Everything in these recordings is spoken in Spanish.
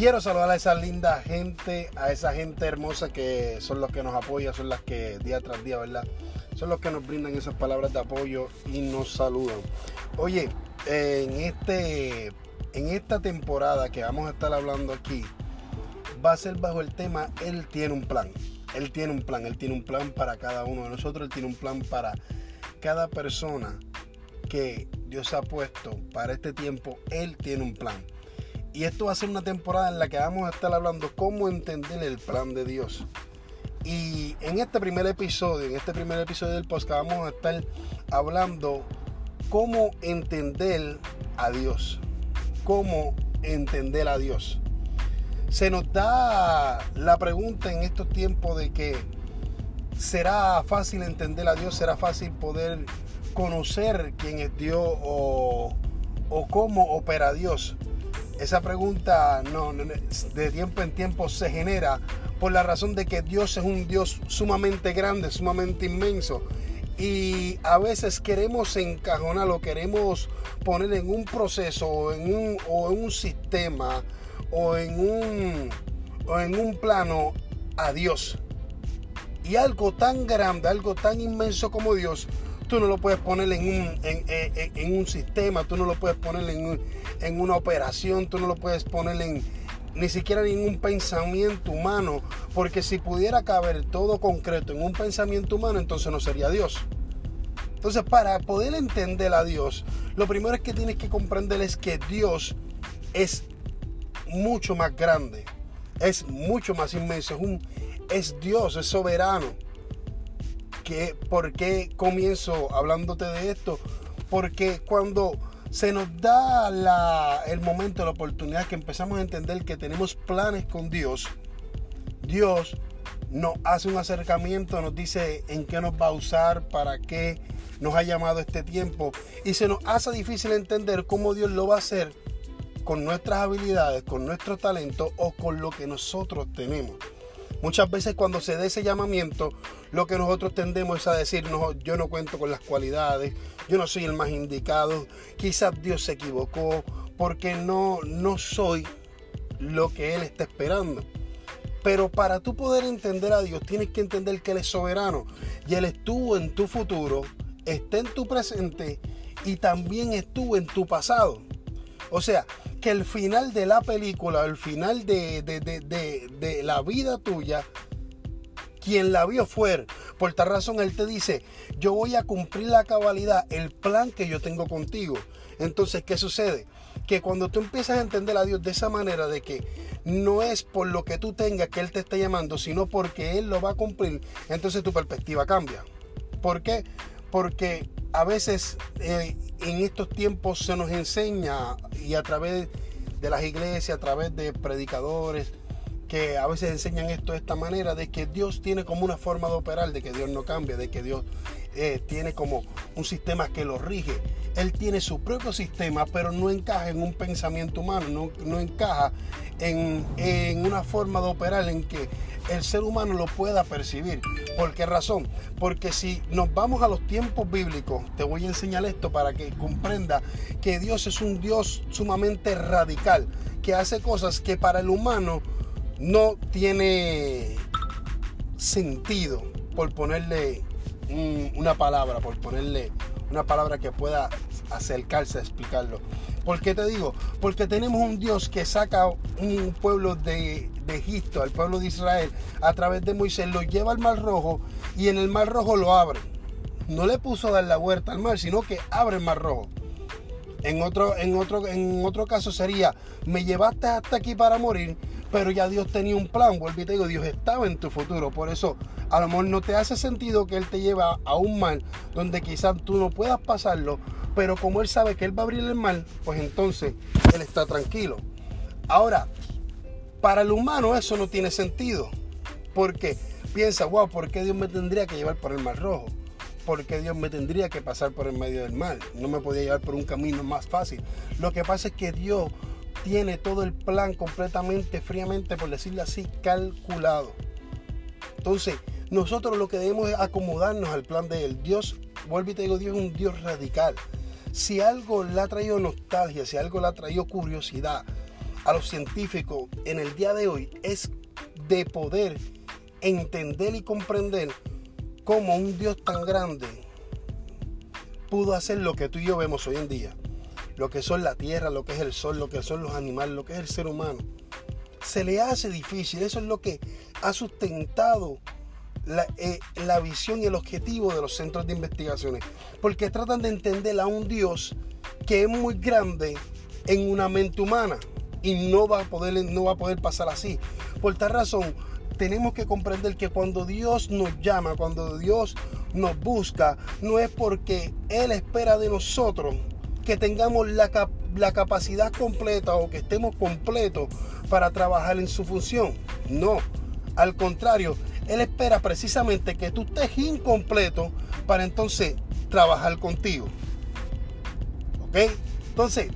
Quiero saludar a esa linda gente, a esa gente hermosa que son los que nos apoyan, son las que día tras día, ¿verdad? Son los que nos brindan esas palabras de apoyo y nos saludan. Oye, en, este, en esta temporada que vamos a estar hablando aquí, va a ser bajo el tema Él tiene un plan. Él tiene un plan, Él tiene un plan para cada uno de nosotros, Él tiene un plan para cada persona que Dios ha puesto para este tiempo. Él tiene un plan. Y esto va a ser una temporada en la que vamos a estar hablando cómo entender el plan de Dios. Y en este primer episodio, en este primer episodio del podcast, vamos a estar hablando cómo entender a Dios. Cómo entender a Dios. Se nos da la pregunta en estos tiempos de que será fácil entender a Dios, será fácil poder conocer quién es Dios o, o cómo opera Dios. Esa pregunta no, de tiempo en tiempo se genera por la razón de que Dios es un Dios sumamente grande, sumamente inmenso. Y a veces queremos encajonarlo, queremos poner en un proceso o en un, o en un sistema o en un, o en un plano a Dios. Y algo tan grande, algo tan inmenso como Dios, Tú no lo puedes poner en un, en, un sistema, tú no lo puedes poner en, en una operación, tú no lo puedes poner en ni siquiera ningún pensamiento humano, porque si pudiera caber todo concreto en un pensamiento humano, entonces no sería Dios. Entonces, para poder entender a Dios, lo primero es que tienes que comprender es que Dios es mucho más grande, es mucho más inmenso, es, Dios, es soberano. ¿Por qué comienzo hablándote de esto? Porque cuando se nos da el momento, la oportunidad que empezamos a entender que tenemos planes con Dios, Dios nos hace un acercamiento, nos dice en qué nos va a usar, para qué nos ha llamado este tiempo. Y se nos hace difícil entender cómo Dios lo va a hacer con nuestras habilidades, con nuestro talento o con lo que nosotros tenemos. Muchas veces cuando se dé ese llamamiento, lo que nosotros tendemos es a decir, no, yo no cuento con las cualidades, yo no soy el más indicado, quizás Dios se equivocó, porque no, no soy lo que Él está esperando. Pero para tú poder entender a Dios, tienes que entender que Él es soberano y Él estuvo en tu futuro, está en tu presente y también estuvo en tu pasado. O sea, que el final de la película, el final de, la vida tuya, quien la vio fue Por tal razón, Él te dice, yo voy a cumplir la cabalidad, el plan que yo tengo contigo. Entonces, ¿qué sucede? Que cuando tú empiezas a entender a Dios de esa manera, de que no es por lo que tú tengas que Él te está llamando, sino porque Él lo va a cumplir, entonces tu perspectiva cambia. ¿Por qué? Porque a veces eh, en estos tiempos se nos enseña y a través de las iglesias, a través de predicadores, que a veces enseñan esto de esta manera, de que Dios tiene como una forma de operar, de que Dios no cambia, de que Dios eh, tiene como un sistema que lo rige. Él tiene su propio sistema, pero no encaja en un pensamiento humano, no, no encaja en, en, una forma de operar en que el ser humano lo pueda percibir. ¿Por qué razón? Porque si nos vamos a los tiempos bíblicos, te voy a enseñar esto para que comprenda que Dios es un Dios sumamente radical, que hace cosas que para el humano no tiene sentido, por ponerle una palabra, por ponerle una palabra que pueda acercarse a explicarlo. ¿Por qué te digo? Porque tenemos un Dios que saca un pueblo de, de, Egipto, al pueblo de Israel, a través de Moisés, lo lleva al Mar Rojo y en el Mar Rojo lo abre. No le puso a dar la vuelta al mar, sino que abre el Mar Rojo. En otro, en otro, en otro caso sería, me llevaste hasta aquí para morir, pero ya Dios tenía un plan. Vuelvo y te digo, Dios estaba en tu futuro. Por eso a lo mejor no te hace sentido que Él te lleva a un mal donde quizás tú no puedas pasarlo, pero como Él sabe que Él va a abrir el mal, pues entonces Él está tranquilo. Ahora, para el humano eso no tiene sentido. Porque piensa, wow, ¿por qué Dios me tendría que llevar por el mar rojo? ¿Por qué Dios me tendría que pasar por el medio del mar? No me podía llevar por un camino más fácil. Lo que pasa es que Dios tiene todo el plan completamente, fríamente, por decirlo así, calculado. Entonces, nosotros lo que debemos es acomodarnos al plan de Él. Dios, vuelvo y te digo, Dios es un Dios radical. Si algo le ha traído nostalgia, si algo le ha traído curiosidad a los científicos en el día de hoy es de poder entender y comprender cómo un Dios tan grande pudo hacer lo que tú y yo vemos hoy en día. Lo que son la tierra, lo que es el sol, lo que son los animales, lo que es el ser humano. Se le hace difícil. Eso es lo que ha sustentado la, eh, la, visión y el objetivo de los centros de investigaciones. Porque tratan de entender a un Dios que es muy grande en una mente humana. Y no va a poder, no va a poder pasar así. Por tal razón, tenemos que comprender que cuando Dios nos llama, cuando Dios nos busca, no es porque Él espera de nosotros que tengamos la, la capacidad completa o que estemos completos para trabajar en su función. No, al contrario, Él espera precisamente que tú estés incompleto para entonces trabajar contigo. ¿Ok? Entonces,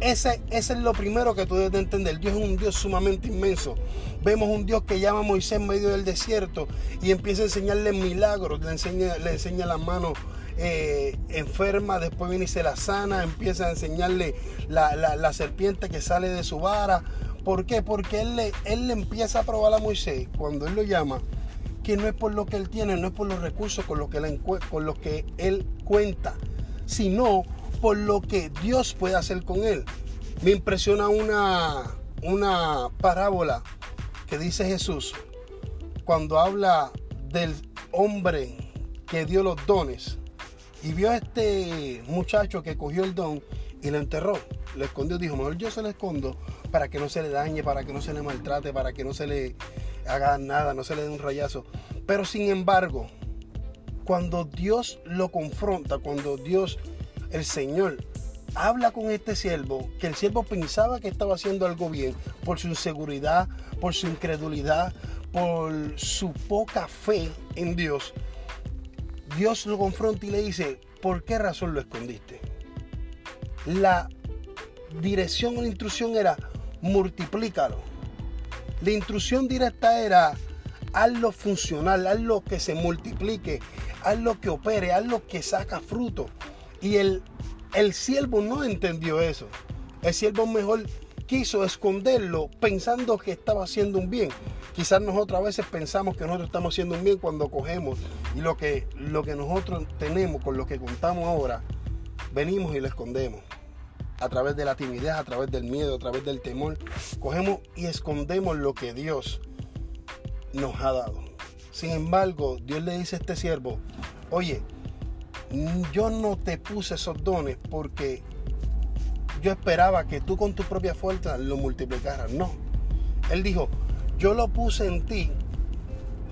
ese, es lo primero que tú debes de entender. Dios es un Dios sumamente inmenso. Vemos un Dios que llama a Moisés en medio del desierto y empieza a enseñarle milagros. Le enseña, le enseña las manos eh, enferma, después viene y se la sana, empieza a enseñarle la, serpiente que sale de su vara. ¿Por qué? Porque él le, él le empieza a probar a Moisés cuando él lo llama que no es por lo que él tiene, no es por los recursos con con los que él cuenta, sino por lo que Dios puede hacer con él. Me impresiona una, una parábola que dice Jesús cuando habla del hombre que dio los dones y vio a este muchacho que cogió el don y lo enterró, lo escondió, dijo, mejor yo se lo escondo para que no se le dañe, para que no se le maltrate, para que no se le haga nada, no se le dé un rayazo. Pero sin embargo, cuando Dios lo confronta, cuando Dios el Señor habla con este siervo, que el siervo pensaba que estaba haciendo algo bien, por su inseguridad, por su incredulidad, por su poca fe en Dios, Dios lo confronta y le dice, ¿por qué razón lo escondiste? La dirección o la instrucción era, multiplícalo. La instrucción directa era, hazlo funcional, hazlo que se multiplique, hazlo que opere, hazlo que saca fruto. Y el, el siervo no entendió eso. El siervo mejor quiso esconderlo pensando que estaba haciendo un bien. Quizás nosotros a veces pensamos que nosotros estamos haciendo un bien cuando cogemos y lo que, lo que nosotros tenemos con lo que contamos ahora, venimos y lo escondemos. A través de la timidez, a través del miedo, a través del temor, cogemos y escondemos lo que Dios nos ha dado. Sin embargo, Dios le dice a este siervo, oye, yo no te puse esos dones porque yo esperaba que tú con tu propia fuerza lo multiplicaras. No. Él dijo, yo lo puse en ti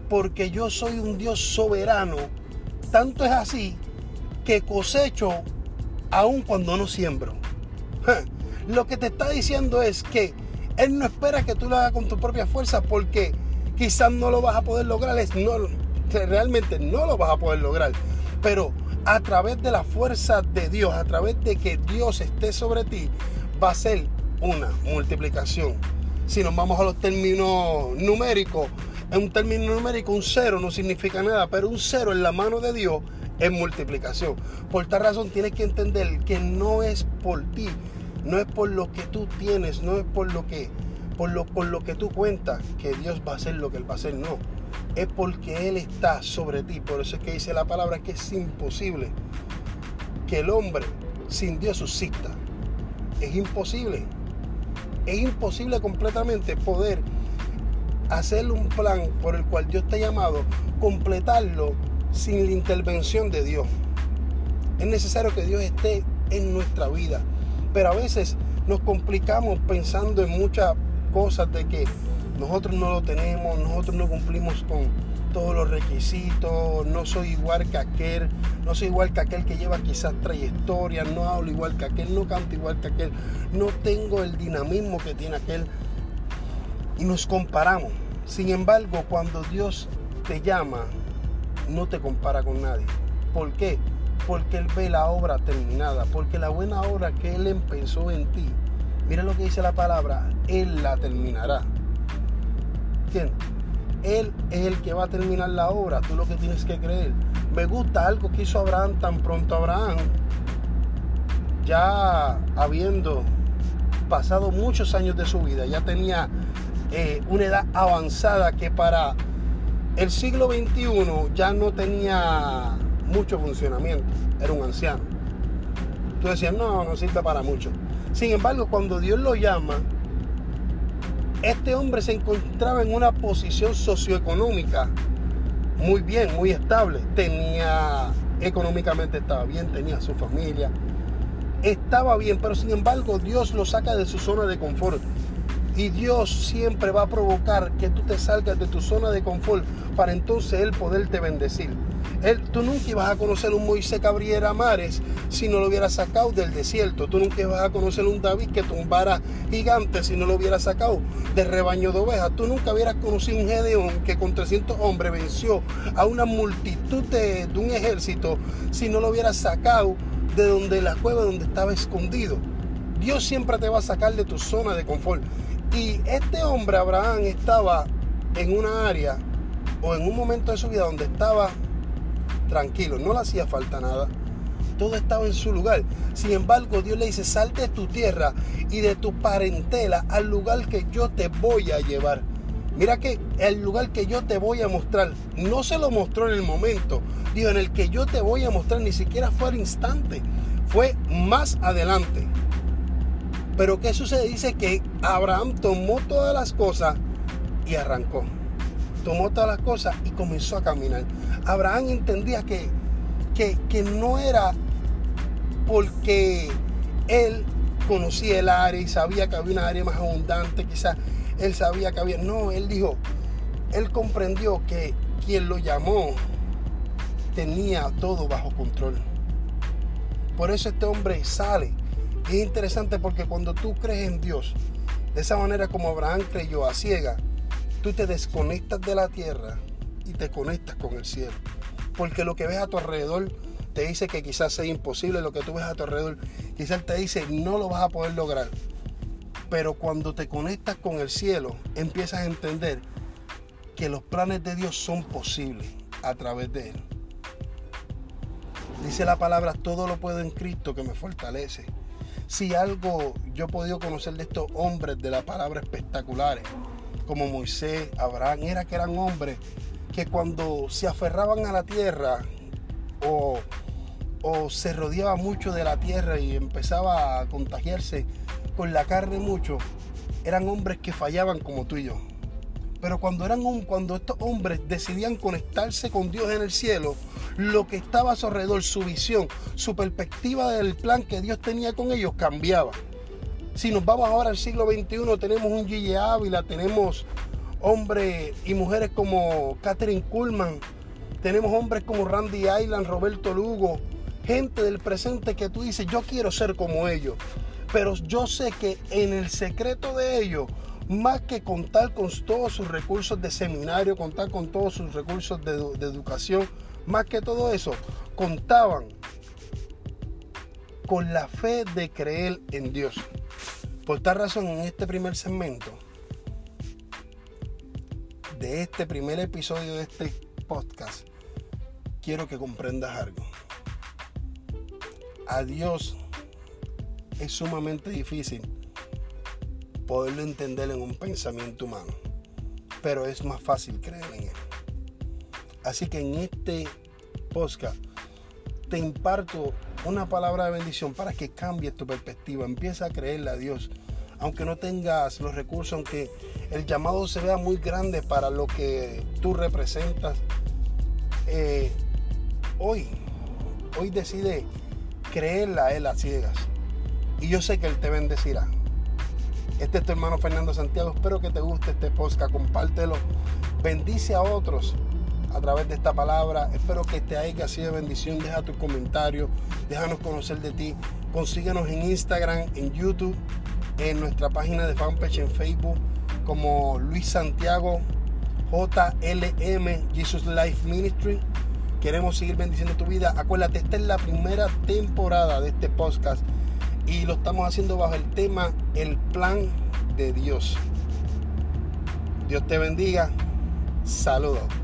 porque yo soy un Dios soberano. Tanto es así que cosecho aun cuando no siembro. Lo que te está diciendo es que Él no espera que tú lo hagas con tu propia fuerza porque quizás no lo vas a poder lograr. no, realmente no lo vas a poder lograr. Pero a través de la fuerza de Dios, a través de que Dios esté sobre ti, va a ser una multiplicación. Si nos vamos a los términos numéricos, en un término numérico un cero no significa nada, pero un cero en la mano de Dios es multiplicación. Por tal razón tienes que entender que no es por ti, no es por lo que tú tienes, no es por lo que, por lo, por lo que tú cuentas que Dios va a hacer lo que Él va a hacer, no es porque Él está sobre ti. Por eso es que dice la palabra que es imposible que el hombre sin Dios subsista. Es imposible. Es imposible completamente poder hacer un plan por el cual Dios te ha llamado, completarlo sin la intervención de Dios. Es necesario que Dios esté en nuestra vida. Pero a veces nos complicamos pensando en muchas cosas de que nosotros no lo tenemos, nosotros no cumplimos con todos los requisitos, no soy igual que aquel, no soy igual que aquel que lleva quizás trayectoria, no hablo igual que aquel, no canto igual que aquel, no tengo el dinamismo que tiene aquel y nos comparamos. Sin embargo, cuando Dios te llama, no te compara con nadie. ¿Por qué? Porque Él ve la obra terminada, porque la buena obra que Él empezó en ti, mira lo que dice la palabra, Él la terminará. Él es el que va a terminar la obra, tú lo que tienes que creer. Me gusta algo que hizo Abraham tan pronto Abraham, ya habiendo pasado muchos años de su vida, ya tenía eh, una edad avanzada que para el siglo XXI ya no tenía mucho funcionamiento, era un anciano. Tú decías, no, no sirve para mucho. Sin embargo, cuando Dios lo llama, este hombre se encontraba en una posición socioeconómica muy bien, muy estable. Tenía, económicamente estaba bien, tenía su familia, estaba bien, pero sin embargo Dios lo saca de su zona de confort. Y Dios siempre va a provocar que tú te salgas de tu zona de confort para entonces Él poderte bendecir. Tú nunca ibas a conocer un Moisés que abriera mares si no lo hubiera sacado del desierto. Tú nunca ibas a conocer un David que tumbara gigantes si no lo hubiera sacado del rebaño de ovejas. Tú nunca hubieras conocido un Gedeón que con 300 hombres venció a una multitud de, de un ejército si no lo hubiera sacado de donde la cueva donde estaba escondido. Dios siempre te va a sacar de tu zona de confort. Y este hombre, Abraham, estaba en una área o en un momento de su vida donde estaba tranquilo, no le hacía falta nada. Todo estaba en su lugar. Sin embargo, Dios le dice, sal de tu tierra y de tu parentela al lugar que yo te voy a llevar. Mira que el lugar que yo te voy a mostrar, no se lo mostró en el momento, dijo, en el que yo te voy a mostrar, ni siquiera fue al instante, fue más adelante. Pero ¿qué sucede? Dice que Abraham tomó todas las cosas y arrancó. Tomó todas las cosas y comenzó a caminar. Abraham entendía que, que, que no era porque él conocía el área y sabía que había una área más abundante, quizás él sabía que había... No, él dijo, él comprendió que quien lo llamó tenía todo bajo control. Por eso este hombre sale es interesante porque cuando tú crees en Dios, de esa manera como Abraham creyó a ciega, tú te desconectas de la tierra y te conectas con el cielo. Porque lo que ves a tu alrededor te dice que quizás sea imposible, lo que tú ves a tu alrededor quizás te dice no lo vas a poder lograr. Pero cuando te conectas con el cielo, empiezas a entender que los planes de Dios son posibles a través de Él. Dice la palabra, todo lo puedo en Cristo que me fortalece. Si algo yo he podido conocer de estos hombres de la palabra espectaculares, como Moisés, Abraham, era que eran hombres que cuando se aferraban a la tierra o, o se rodeaba mucho de la tierra y empezaba a contagiarse con la carne mucho, eran hombres que fallaban como tú y yo. Pero cuando, eran, cuando estos hombres decidían conectarse con Dios en el cielo, lo que estaba a su alrededor, su visión, su perspectiva del plan que Dios tenía con ellos cambiaba. Si nos vamos ahora al siglo XXI, tenemos un Gigi Ávila, tenemos hombres y mujeres como Catherine Kuhlman, tenemos hombres como Randy Island, Roberto Lugo, gente del presente que tú dices, yo quiero ser como ellos. Pero yo sé que en el secreto de ellos, más que contar con todos sus recursos de seminario, contar con todos sus recursos de, de educación, más que todo eso, contaban con la fe de creer en Dios. Por tal razón, en este primer segmento, de este primer episodio de este podcast, quiero que comprendas algo. A Dios es sumamente difícil poderlo entender en un pensamiento humano, pero es más fácil creer en Él. Así que en este podcast te imparto una palabra de bendición para que cambies tu perspectiva. Empieza a creerle a Dios. Aunque no tengas los recursos, aunque el llamado se vea muy grande para lo que tú representas, eh, hoy, hoy decide creerle a Él a ciegas. Y yo sé que Él te bendecirá. Este es tu hermano Fernando Santiago. Espero que te guste este podcast. Compártelo. Bendice a otros a través de esta palabra. Espero que te haya sido bendición. Deja tus comentarios, déjanos conocer de ti. Consíguenos en Instagram, en YouTube, en nuestra página de fanpage en Facebook como Luis Santiago JLM Jesus Life Ministry. Queremos seguir bendiciendo tu vida. Acuérdate, esta es la primera temporada de este podcast y lo estamos haciendo bajo el tema El plan de Dios. Dios te bendiga. Saludos.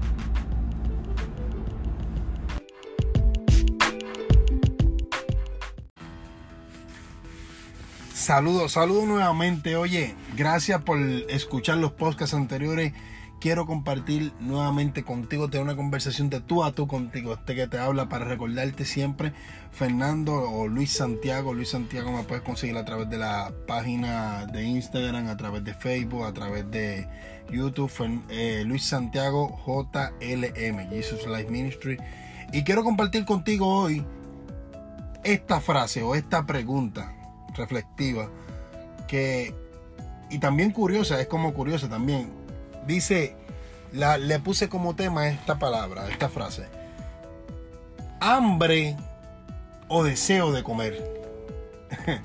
Saludos, saludos nuevamente. Oye, gracias por escuchar los podcasts anteriores. Quiero compartir nuevamente contigo, tener una conversación de tú a tú contigo, este que te habla para recordarte siempre, Fernando o Luis Santiago. Luis Santiago me puedes conseguir a través de la página de Instagram, a través de Facebook, a través de YouTube, eh, Luis Santiago JLM, Jesus Life Ministry. Y quiero compartir contigo hoy esta frase o esta pregunta reflectiva que y también curiosa, es como curiosa también. Dice, la, le puse como tema esta palabra, esta frase. Hambre o deseo de comer.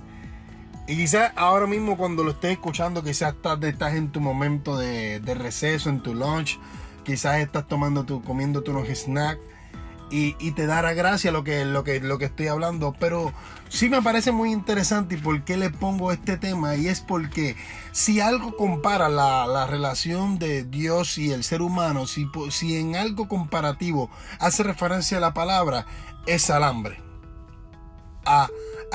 y quizás ahora mismo cuando lo estés escuchando, quizás estás, estás en tu momento de, de, receso, en tu lunch, quizás estás tomando tu, comiendo unos snacks y, te dará gracia lo que, lo, que, lo que estoy hablando. Pero sí me parece muy interesante y por qué le pongo este tema. Y es porque si algo compara la, relación de Dios y el ser humano, si, si en algo comparativo hace referencia a la palabra, es al hambre. A,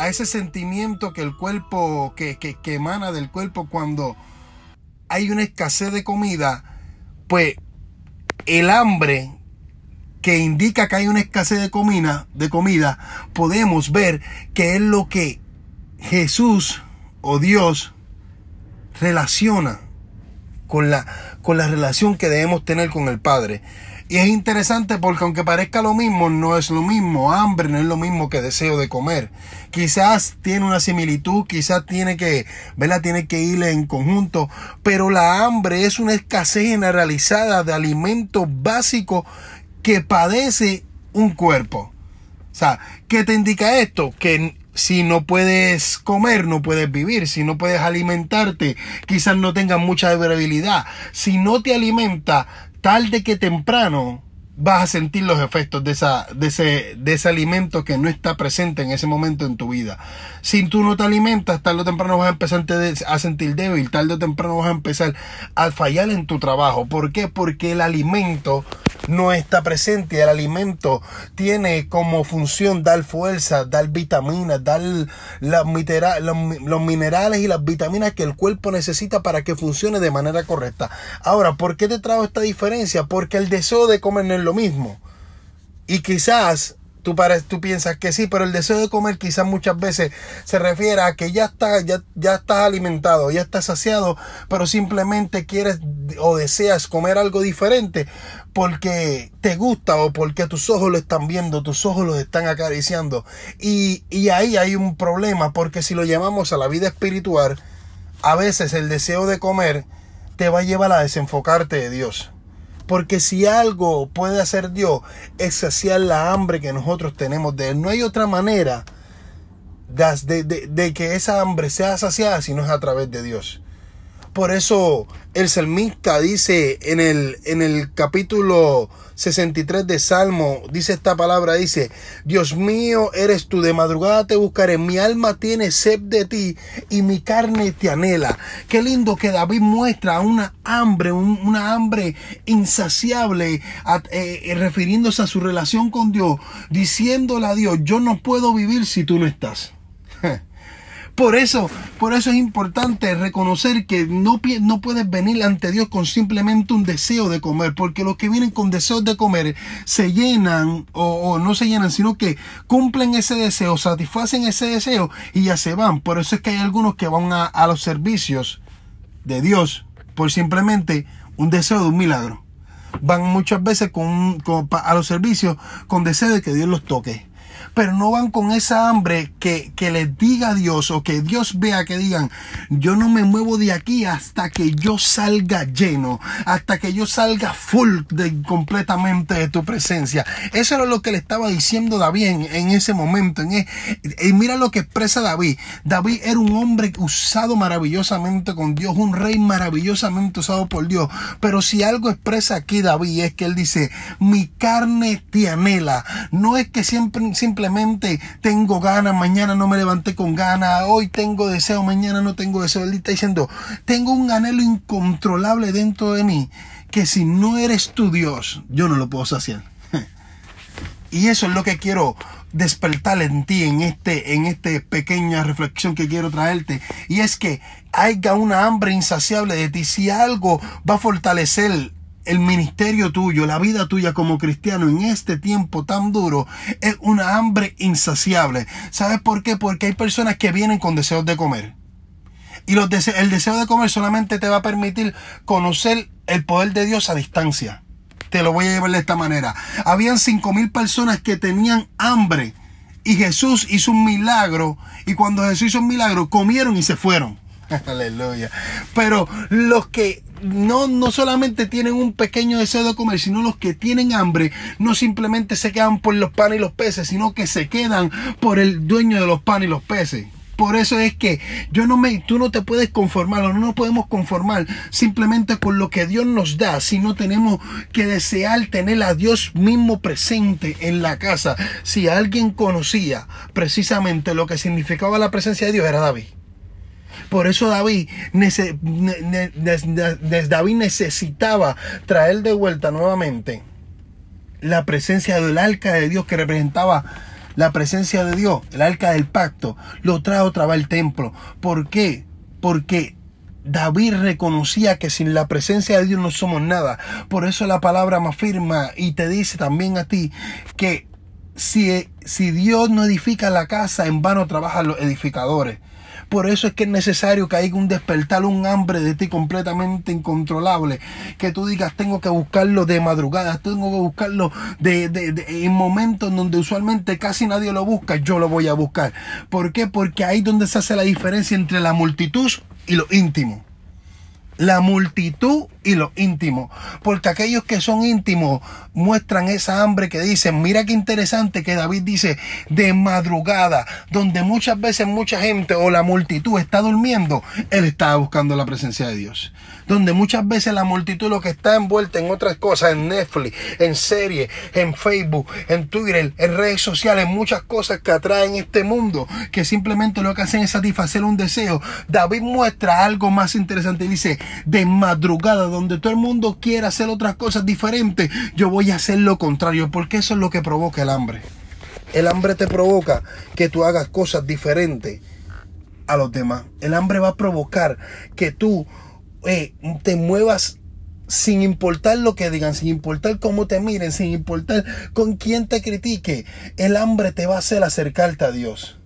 ese sentimiento que el cuerpo, que, que, que emana del cuerpo cuando hay una escasez de comida, pues el hambre que indica que hay una escasez de comida, de comida, podemos ver que es lo que Jesús o Dios relaciona con la, con la relación que debemos tener con el Padre. Y es interesante porque aunque parezca lo mismo, no es lo mismo. Hambre no es lo mismo que deseo de comer. Quizás tiene una similitud, quizás tiene que, ¿verdad? Tiene que ir en conjunto. Pero la hambre es una escasez generalizada de alimentos básicos que padece un cuerpo. O sea, ¿qué te indica esto? Que si no puedes comer, no puedes vivir. Si no puedes alimentarte, quizás no tengas mucha durabilidad. Si no te alimenta, tarde que temprano, vas a sentir los efectos de, esa, de, ese, de ese alimento que no está presente en ese momento en tu vida. Si tú no te alimentas, tarde o temprano vas a empezar a sentir débil, tarde o temprano vas a empezar a fallar en tu trabajo. ¿Por qué? Porque el alimento no está presente. El alimento tiene como función dar fuerza, dar vitaminas, dar los, los minerales y las vitaminas que el cuerpo necesita para que funcione de manera correcta. Ahora, ¿por qué te trago esta diferencia? Porque el deseo de comer no es lo mismo. Y quizás Tú, tú, piensas que sí, pero el deseo de comer quizás muchas veces se refiere a que ya, está, ya, ya estás alimentado, ya estás saciado, pero simplemente quieres o deseas comer algo diferente porque te gusta o porque tus ojos lo están viendo, tus ojos los están acariciando. Y, y ahí hay un problema, porque si lo llamamos a la vida espiritual, a veces el deseo de comer te va a llevar a desenfocarte de Dios. Porque si algo puede hacer Dios es saciar la hambre que nosotros tenemos de Él. No hay otra manera de, de, que esa hambre sea saciada si no es a través de Dios. Por eso el salmista dice en el, en el capítulo 63 de Salmo, dice esta palabra, dice, Dios mío, eres tú, de madrugada te buscaré, mi alma tiene sed de ti y mi carne te anhela. Qué lindo que David muestra una hambre, una hambre insaciable, eh, refiriéndose a su relación con Dios, diciéndole a Dios, yo no puedo vivir si tú no estás. Por eso, por eso es importante reconocer que no, no puedes venir ante Dios con simplemente un deseo de comer, porque los que vienen con deseos de comer se llenan o, no se llenan, sino que cumplen ese deseo, satisfacen ese deseo y ya se van. Por eso es que hay algunos que van a, los servicios de Dios por simplemente un deseo de un milagro. Van muchas veces con, a los servicios con deseo de que Dios los toque pero no van con esa hambre que, que les diga Dios o que Dios vea que digan, yo no me muevo de aquí hasta que yo salga lleno, hasta que yo salga full de, completamente de tu presencia. Eso era lo que le estaba diciendo David en, ese momento. En, e, y mira lo que expresa David. David era un hombre usado maravillosamente con Dios, un rey maravillosamente usado por Dios. Pero si algo expresa aquí David es que él dice, mi carne te anhela. No es que siempre, simplemente tengo ganas, mañana no me levanté con ganas, hoy tengo deseo, mañana no tengo deseo. Él está diciendo, tengo un anhelo incontrolable dentro de mí que si no eres tu Dios, yo no lo puedo saciar. Y eso es lo que quiero despertar en ti en este en esta pequeña reflexión que quiero traerte y es que haya una hambre insaciable de ti si algo va a fortalecer el ministerio tuyo, la vida tuya como cristiano en este tiempo tan duro es una hambre insaciable. ¿Sabes por qué? Porque hay personas que vienen con deseos de comer. Y los el deseo de comer solamente te va a permitir conocer el poder de Dios a distancia. Te lo voy a llevar de esta manera. Habían cinco mil personas que tenían hambre. Y Jesús hizo un milagro. Y cuando Jesús hizo un milagro, comieron y se fueron. Aleluya. Pero los que no, no solamente tienen un pequeño deseo de comer, sino los que tienen hambre, no simplemente se quedan por los panes y los peces, sino que se quedan por el dueño de los panes y los peces. Por eso es que yo no me, tú no te puedes conformar o no nos podemos conformar simplemente con lo que Dios nos da, sino tenemos que desear tener a Dios mismo presente en la casa. Si alguien conocía precisamente lo que significaba la presencia de Dios, era David. Por eso David, David necesitaba traer de vuelta nuevamente la presencia del arca de Dios que representaba la presencia de Dios, el arca del pacto, lo trae otra vez al templo. ¿Por qué? Porque David reconocía que sin la presencia de Dios no somos nada. Por eso la palabra me afirma y te dice también a ti que si, si Dios no edifica la casa, en vano trabajan los edificadores. Por eso es que es necesario que haya un despertar, un hambre de ti completamente incontrolable. Que tú digas, tengo que buscarlo de madrugada, tengo que buscarlo de, de, en momentos donde usualmente casi nadie lo busca, yo lo voy a buscar. ¿Por qué? Porque ahí es donde se hace la diferencia entre la multitud y lo íntimo la multitud y lo íntimo. Porque aquellos que son íntimos muestran esa hambre que dicen, mira qué interesante que David dice, de madrugada, donde muchas veces mucha gente o la multitud está durmiendo, él está buscando la presencia de Dios donde muchas veces la multitud lo que está envuelta en otras cosas, en Netflix, en series, en Facebook, en Twitter, en redes sociales, muchas cosas que atraen este mundo, que simplemente lo que hacen es satisfacer un deseo. David muestra algo más interesante dice, de madrugada, donde todo el mundo quiere hacer otras cosas diferentes, yo voy a hacer lo contrario, porque eso es lo que provoca el hambre. El hambre te provoca que tú hagas cosas diferentes a los demás. El hambre va a provocar que tú eh, te muevas sin importar lo que digan, sin importar cómo te miren, sin importar con quién te critique, el hambre te va a hacer acercarte a Dios.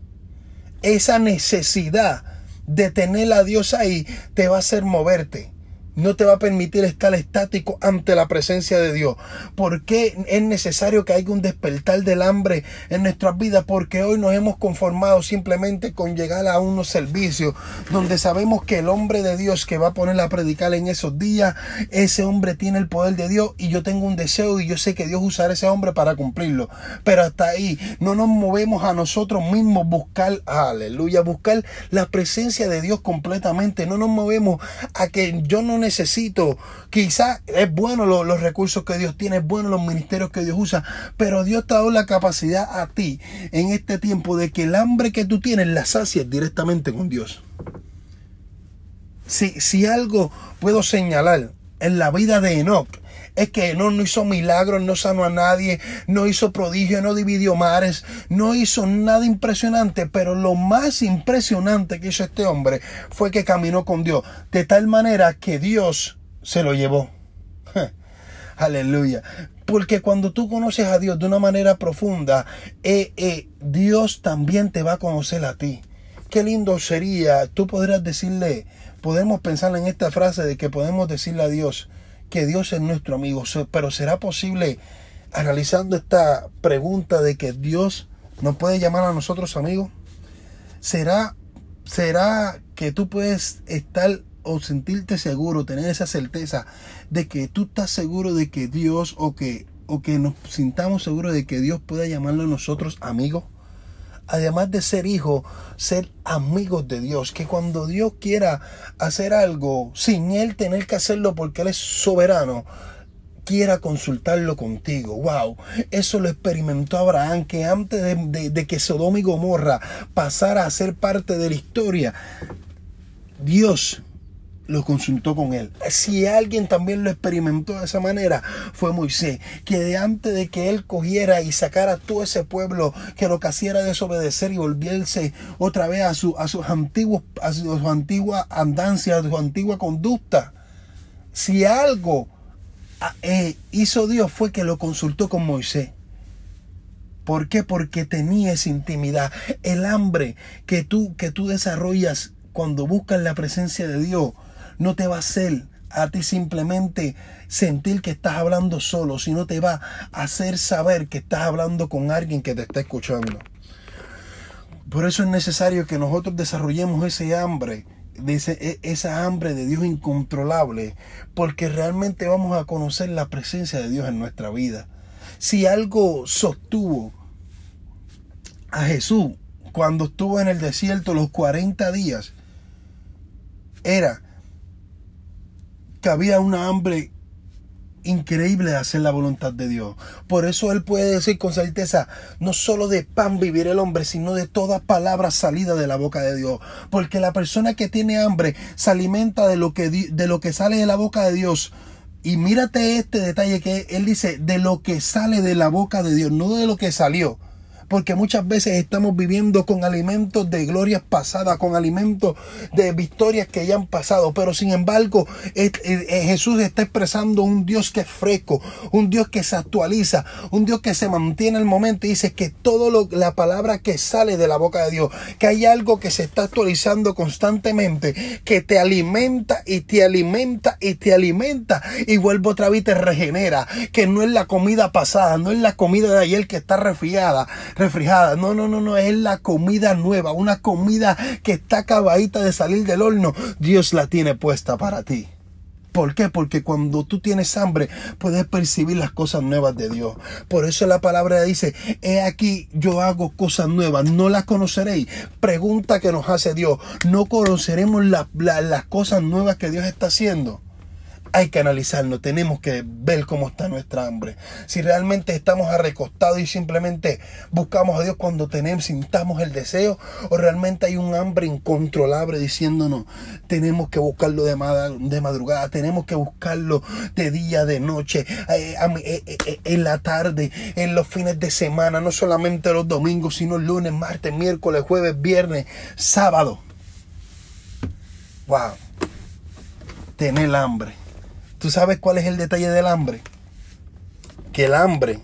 Esa necesidad de tener a Dios ahí te va a hacer moverte no te va a permitir estar estático ante la presencia de Dios. ¿Por qué es necesario que haya un despertar del hambre en nuestras vidas? Porque hoy nos hemos conformado simplemente con llegar a unos servicios donde sabemos que el hombre de Dios que va a poner a predicar en esos días, ese hombre tiene el poder de Dios y yo tengo un deseo y yo sé que Dios usará ese hombre para cumplirlo. Pero hasta ahí no nos movemos a nosotros mismos buscar, aleluya, buscar la presencia de Dios completamente. No nos movemos a que yo no necesito. Quizás es bueno los recursos que Dios tiene, es bueno los ministerios que Dios usa, pero Dios te ha dado la capacidad a ti en este tiempo de que el hambre que tú tienes la sacies directamente con Dios. Si, si algo puedo señalar en la vida de Enoch, es que no, hizo milagros, no sanó a nadie, no hizo prodigio, no dividió mares, no hizo nada impresionante, pero lo más impresionante que hizo este hombre fue que caminó con Dios, de tal manera que Dios se lo llevó. Aleluya. Porque cuando tú conoces a Dios de una manera profunda, eh, eh, Dios también te va a conocer a ti. Qué lindo sería, tú podrías decirle, podemos pensar en esta frase de que podemos decirle a Dios, que Dios es nuestro amigo, pero ¿será posible, analizando esta pregunta de que Dios nos puede llamar a nosotros amigos? ¿Será, será que tú puedes estar o sentirte seguro, tener esa certeza de que tú estás seguro de que Dios o que, o que nos sintamos seguros de que Dios pueda llamarlo a nosotros amigos? Además de ser hijo, ser amigos de Dios. Que cuando Dios quiera hacer algo sin Él tener que hacerlo porque Él es soberano, quiera consultarlo contigo. Wow, eso lo experimentó Abraham, que antes de, de, que Sodoma y Gomorra pasara a ser parte de la historia, Dios lo consultó con él. Si alguien también lo experimentó de esa manera, fue Moisés, que de antes de que él cogiera y sacara todo ese pueblo que lo que hacía era desobedecer y volviese otra vez a, su, a sus antiguos, a su, antigua andancia, a su antigua conducta. Si algo ah, eh, hizo Dios fue que lo consultó con Moisés. ¿Por qué? Porque tenía esa intimidad. El hambre que tú, que tú desarrollas cuando buscas la presencia de Dios no te va a hacer a ti simplemente sentir que estás hablando solo, sino te va a hacer saber que estás hablando con alguien que te está escuchando. Por eso es necesario que nosotros desarrollemos ese hambre, e, esa hambre de Dios incontrolable, porque realmente vamos a conocer la presencia de Dios en nuestra vida. Si algo sostuvo a Jesús cuando estuvo en el desierto los 40 días, era que había una hambre increíble de hacer la voluntad de Dios. Por eso Él puede decir con certeza, no solo de pan vivir el hombre, sino de toda palabra salida de la boca de Dios. Porque la persona que tiene hambre se alimenta de lo que, de lo que sale de la boca de Dios. Y mírate este detalle que Él dice, de lo que sale de la boca de Dios, no de lo que salió porque muchas veces estamos viviendo con alimentos de glorias pasadas, con alimentos de victorias que ya han pasado, pero sin embargo Jesús está expresando un Dios que es fresco, un Dios que se actualiza, un Dios que se mantiene el momento y dice que todo lo, la palabra que sale de la boca de Dios, que hay algo que se está actualizando constantemente, que te alimenta y te alimenta y te alimenta y vuelve otra vez y te regenera, que no es la comida pasada, no es la comida de ayer que está resfriada, No, no, no, no, es la comida nueva, una comida que está acabadita de salir del horno. Dios la tiene puesta para ti. ¿Por qué? Porque cuando tú tienes hambre puedes percibir las cosas nuevas de Dios. Por eso la palabra dice, he aquí yo hago cosas nuevas, no las conoceréis. Pregunta que nos hace Dios, ¿no conoceremos las cosas nuevas que Dios está haciendo? Hay que analizarlo, tenemos que ver cómo está nuestra hambre. Si realmente estamos arrecostados y simplemente buscamos a Dios cuando tenemos, sintamos el deseo, o realmente hay un hambre incontrolable diciéndonos, tenemos que buscarlo de, madrugada, tenemos que buscarlo de día, de noche, eh, eh, eh, en la tarde, en los fines de semana, no solamente los domingos, sino lunes, martes, miércoles, jueves, viernes, sábado. Wow. Tener hambre ¿Tú sabes cuál es el detalle del hambre? Que el hambre,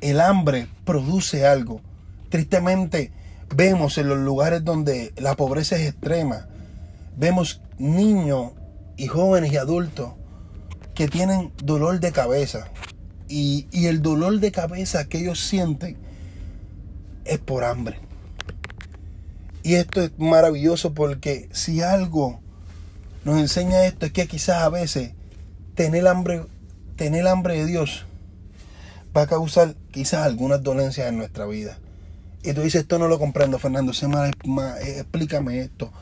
el hambre produce algo. Tristemente vemos en los lugares donde la pobreza es extrema, vemos niños y jóvenes y adultos que tienen dolor de cabeza. Y, y el dolor de cabeza que ellos sienten es por hambre. Y esto es maravilloso porque si algo nos enseña esto es que quizás a veces tener hambre, tener hambre de Dios va a causar quizás algunas dolencias en nuestra vida. Y tú dices, esto no lo comprendo, Fernando, se explícame esto.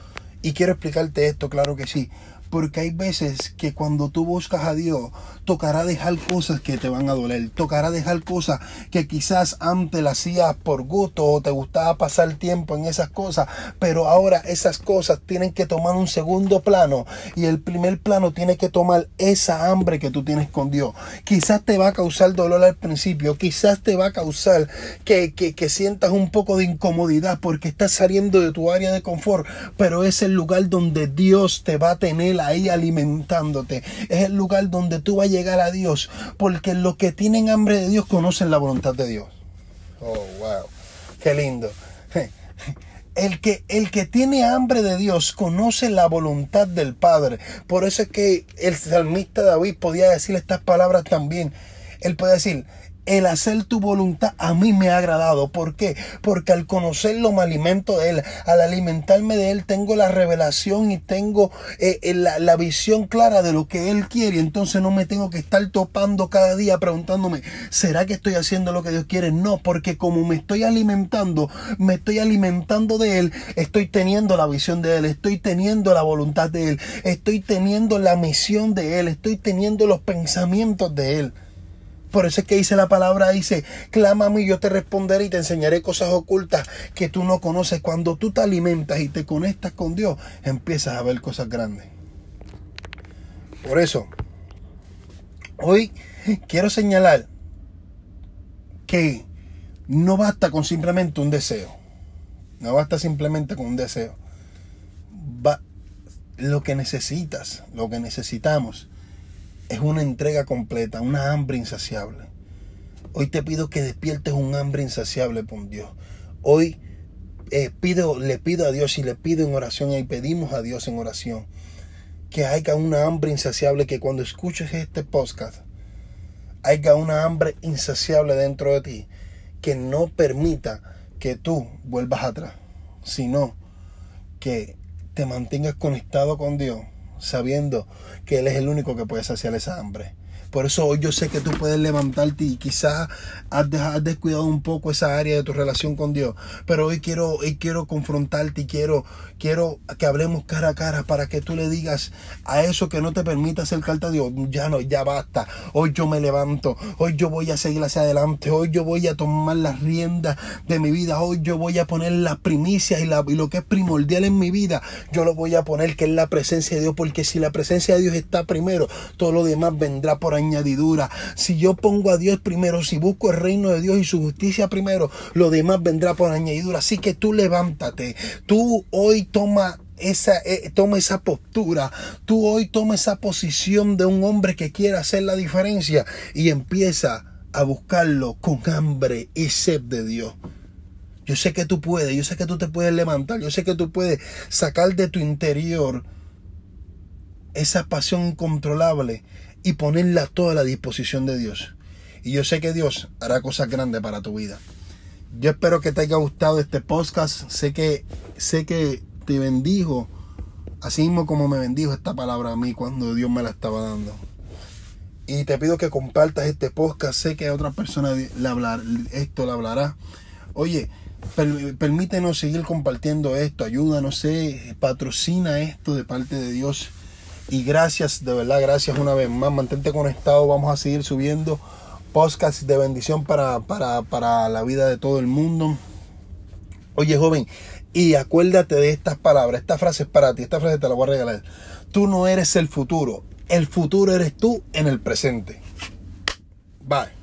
Y quiero explicarte esto, claro que sí. Porque hay veces que cuando tú buscas a Dios, tocará dejar cosas que te van a doler. Tocará dejar cosas que quizás antes las hacías por gusto o te gustaba pasar tiempo en esas cosas. Pero ahora esas cosas tienen que tomar un segundo plano. Y el primer plano tiene que tomar esa hambre que tú tienes con Dios. Quizás te va a causar dolor al principio. Quizás te va a causar que, que, que sientas un poco de incomodidad porque estás saliendo de tu área de confort. Pero es el lugar donde Dios te va a tener ahí alimentándote. Es el lugar donde tú vas a llegar a Dios, porque los que tienen hambre de Dios conocen la voluntad de Dios. Oh, wow. Qué lindo. El que, el que tiene hambre de Dios conoce la voluntad del Padre. Por eso es que el salmista David podía decir estas palabras también. Él puede decir, el hacer tu voluntad a mí me ha agradado. ¿Por qué? Porque al conocerlo me alimento de Él. Al alimentarme de Él tengo la revelación y tengo eh, eh, la, la, visión clara de lo que Él quiere. Entonces no me tengo que estar topando cada día preguntándome, ¿será que estoy haciendo lo que Dios quiere? No, porque como me estoy alimentando, me estoy alimentando de Él, estoy teniendo la visión de Él, estoy teniendo la voluntad de Él, estoy teniendo la misión de Él, estoy teniendo los pensamientos de Él. Por eso es que dice la palabra, dice, clama a mí, yo te responderé y te enseñaré cosas ocultas que tú no conoces. Cuando tú te alimentas y te conectas con Dios, empiezas a ver cosas grandes. Por eso, hoy quiero señalar que no basta con simplemente un deseo. No basta simplemente con un deseo. Va, lo que necesitas, lo que necesitamos es una entrega completa, una hambre insaciable. Hoy te pido que despiertes un hambre insaciable por Dios. Hoy eh, pido, le pido a Dios y le pido en oración y pedimos a Dios en oración que haya una hambre insaciable, que cuando escuches este podcast haya una hambre insaciable dentro de ti que no permita que tú vuelvas atrás, sino que te mantengas conectado con Dios sabiendo que Él es el único que puede saciar esa hambre. Por eso hoy yo sé que tú puedes levantarte y quizás has, descuidado un poco esa área de tu relación con Dios. Pero hoy quiero, hoy quiero confrontarte y quiero, quiero que hablemos cara a cara para que tú le digas a eso que no te permite acercarte a Dios, ya no, ya basta. Hoy yo me levanto, hoy yo voy a seguir hacia adelante, hoy yo voy a tomar las riendas de mi vida, hoy yo voy a poner las primicias y, y lo que es primordial en mi vida, yo lo voy a poner que es la presencia de Dios, porque si la presencia de Dios está primero, todo lo demás vendrá por añadidura. Si yo pongo a Dios primero, si busco el reino de Dios y su justicia primero, lo demás vendrá por añadidura. Así que tú levántate, tú hoy toma esa, eh, toma esa postura, tú hoy toma esa posición de un hombre que quiere hacer la diferencia y empieza a buscarlo con hambre y sed de Dios. Yo sé que tú puedes, yo sé que tú te puedes levantar, yo sé que tú puedes sacar de tu interior esa pasión incontrolable y ponerla toda a la disposición de Dios. Y yo sé que Dios hará cosas grandes para tu vida. Yo espero que te haya gustado este podcast. Sé que, sé que te bendijo, así mismo como me bendijo esta palabra a mí cuando Dios me la estaba dando. Y te pido que compartas este podcast. Sé que a otra persona le hablar, esto le hablará. Oye, permítenos seguir compartiendo esto. Ayúdanos, sé, patrocina esto de parte de Dios. Y gracias, de verdad, gracias una vez más. Mantente conectado. Vamos a seguir subiendo podcasts de bendición para, para, la vida de todo el mundo. Oye, joven, y acuérdate de estas palabras. Esta frase es para ti. Esta frase te la voy a regalar. Tú no eres el futuro. El futuro eres tú en el presente. Bye.